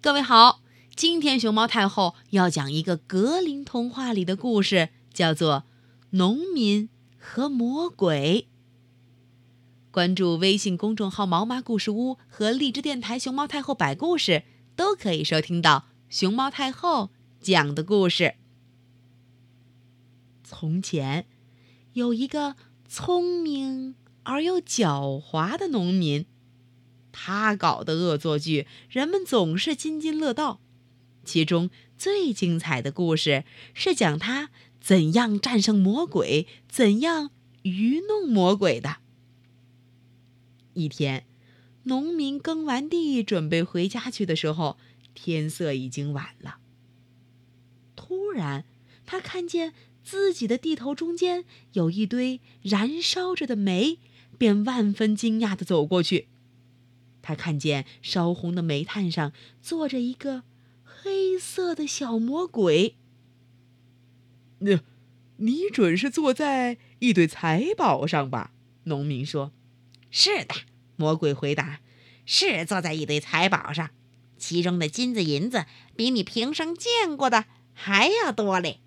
各位好，今天熊猫太后要讲一个格林童话里的故事，叫做《农民和魔鬼》。关注微信公众号“毛妈故事屋”和荔枝电台“熊猫太后摆故事”，都可以收听到熊猫太后讲的故事。从前，有一个聪明而又狡猾的农民。他搞的恶作剧，人们总是津津乐道。其中最精彩的故事是讲他怎样战胜魔鬼，怎样愚弄魔鬼的。一天，农民耕完地，准备回家去的时候，天色已经晚了。突然，他看见自己的地头中间有一堆燃烧着的煤，便万分惊讶地走过去。他看见烧红的煤炭上坐着一个黑色的小魔鬼。那，你准是坐在一堆财宝上吧？农民说。是的，魔鬼回答。是坐在一堆财宝上，其中的金子银子比你平生见过的还要多嘞。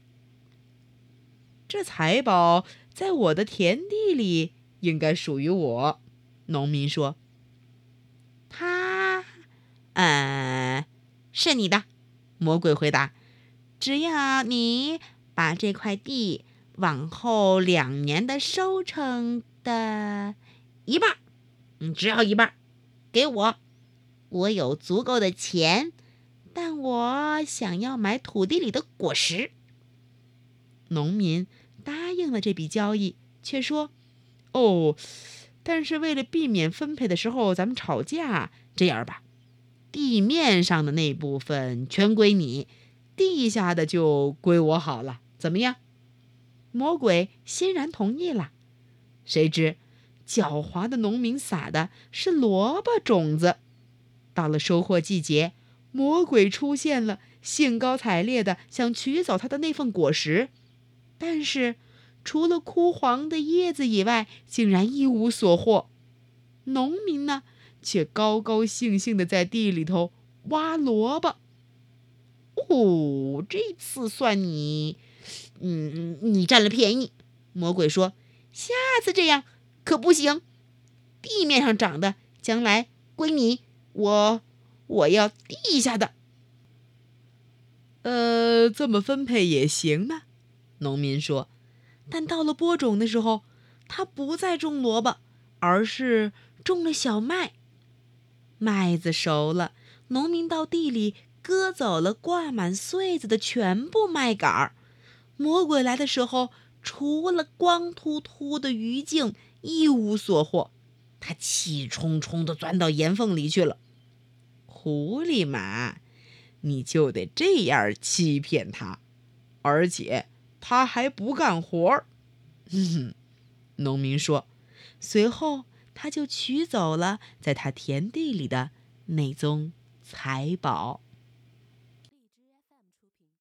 这财宝在我的田地里，应该属于我。农民说。呃，是你的，魔鬼回答。只要你把这块地往后两年的收成的一半，嗯，只要一半，给我，我有足够的钱，但我想要买土地里的果实。农民答应了这笔交易，却说：“哦，但是为了避免分配的时候咱们吵架，这样吧。”地面上的那部分全归你，地下的就归我好了，怎么样？魔鬼欣然同意了。谁知，狡猾的农民撒的是萝卜种子。到了收获季节，魔鬼出现了，兴高采烈地想取走他的那份果实，但是除了枯黄的叶子以外，竟然一无所获。农民呢？却高高兴兴的在地里头挖萝卜。哦，这次算你，嗯，你占了便宜。魔鬼说：“下次这样可不行，地面上长的将来归你，我我要地下的。”呃，这么分配也行呢。农民说。但到了播种的时候，他不再种萝卜，而是种了小麦。麦子熟了，农民到地里割走了挂满穗子的全部麦秆儿。魔鬼来的时候，除了光秃秃的鱼茎，一无所获。他气冲冲地钻到岩缝里去了。狐狸马，你就得这样欺骗他，而且他还不干活儿。哼，农民说。随后。他就取走了在他田地里的那宗财宝。